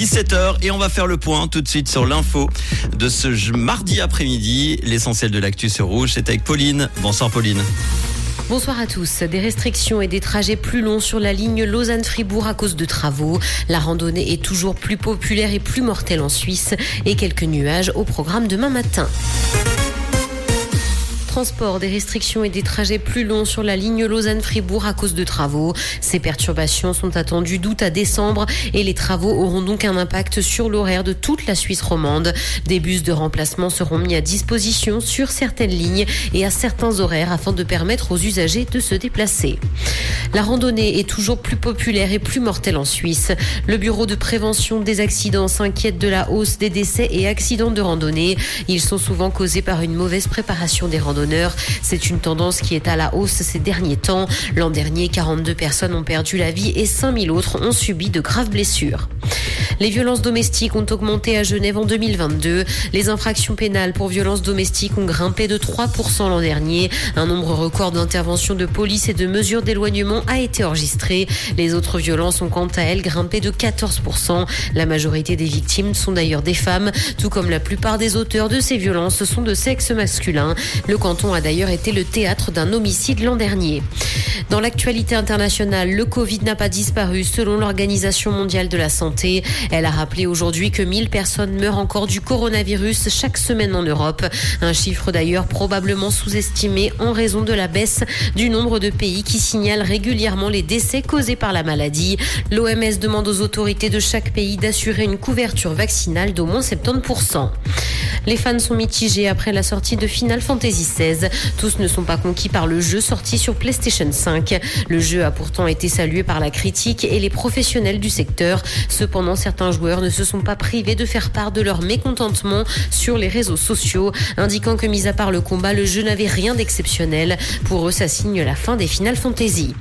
17h et on va faire le point tout de suite sur l'info de ce mardi après-midi. L'essentiel de l'actu sur Rouge, c'est avec Pauline. Bonsoir Pauline. Bonsoir à tous. Des restrictions et des trajets plus longs sur la ligne Lausanne-Fribourg à cause de travaux. La randonnée est toujours plus populaire et plus mortelle en Suisse. Et quelques nuages au programme demain matin transport, des restrictions et des trajets plus longs sur la ligne Lausanne-Fribourg à cause de travaux. Ces perturbations sont attendues d'août à décembre et les travaux auront donc un impact sur l'horaire de toute la Suisse romande. Des bus de remplacement seront mis à disposition sur certaines lignes et à certains horaires afin de permettre aux usagers de se déplacer. La randonnée est toujours plus populaire et plus mortelle en Suisse. Le Bureau de prévention des accidents s'inquiète de la hausse des décès et accidents de randonnée. Ils sont souvent causés par une mauvaise préparation des randonnées c'est une tendance qui est à la hausse ces derniers temps. L'an dernier, 42 personnes ont perdu la vie et 5000 autres ont subi de graves blessures. Les violences domestiques ont augmenté à Genève en 2022. Les infractions pénales pour violences domestiques ont grimpé de 3% l'an dernier. Un nombre record d'interventions de police et de mesures d'éloignement a été enregistré. Les autres violences ont quant à elles grimpé de 14%. La majorité des victimes sont d'ailleurs des femmes, tout comme la plupart des auteurs de ces violences sont de sexe masculin. Le a d'ailleurs été le théâtre d'un homicide l'an dernier. Dans l'actualité internationale, le Covid n'a pas disparu selon l'Organisation mondiale de la santé. Elle a rappelé aujourd'hui que 1000 personnes meurent encore du coronavirus chaque semaine en Europe. Un chiffre d'ailleurs probablement sous-estimé en raison de la baisse du nombre de pays qui signalent régulièrement les décès causés par la maladie. L'OMS demande aux autorités de chaque pays d'assurer une couverture vaccinale d'au moins 70%. Les fans sont mitigés après la sortie de Final Fantasy Tous ne sont pas conquis par le jeu sorti sur PlayStation 5. Le jeu a pourtant été salué par la critique et les professionnels du secteur. Cependant, certains joueurs ne se sont pas privés de faire part de leur mécontentement sur les réseaux sociaux, indiquant que mis à part le combat, le jeu n'avait rien d'exceptionnel. Pour eux, ça signe la fin des Final Fantasy.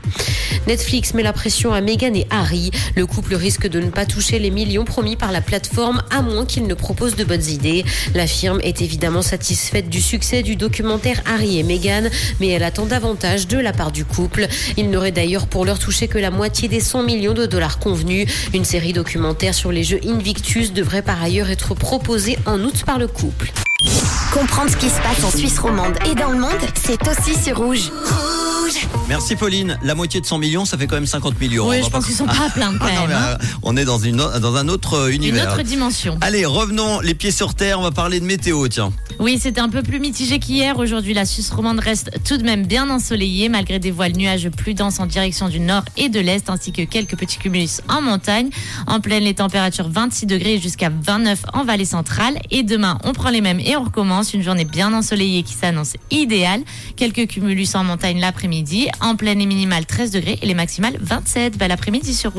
Netflix met la pression à Meghan et Harry. Le couple risque de ne pas toucher les millions promis par la plateforme à moins qu'il ne propose de bonnes idées. La firme est évidemment satisfaite du succès du documentaire Harry et Meghan, mais elle attend davantage de la part du couple. Il n'aurait d'ailleurs pour leur toucher que la moitié des 100 millions de dollars convenus. Une série documentaire sur les jeux Invictus devrait par ailleurs être proposée en août par le couple. Comprendre ce qui se passe en Suisse romande et dans le monde, c'est aussi sur Rouge. Merci Pauline. La moitié de 100 millions, ça fait quand même 50 millions. Oui, je pense qu'ils sont pas à plaindre quand Ah non, même. hein. euh, on est dans, une, dans un autre euh, Une univers. autre dimension. Allez, revenons les pieds sur terre. On va parler de météo, tiens. Oui, c'était un peu plus mitigé qu'hier. Aujourd'hui, la Suisse romande reste tout de même bien ensoleillée, malgré des voiles nuages plus denses en direction du nord et de l'est, ainsi que quelques petits cumulus en montagne. En pleine, les températures 26 degrés jusqu'à 29 en vallée centrale. Et demain, on prend les mêmes et on recommence. Une journée bien ensoleillée qui s'annonce idéale. Quelques cumulus en montagne l'après-midi. En pleine, les minimales 13 degrés et les maximales 27. Bel après-midi sur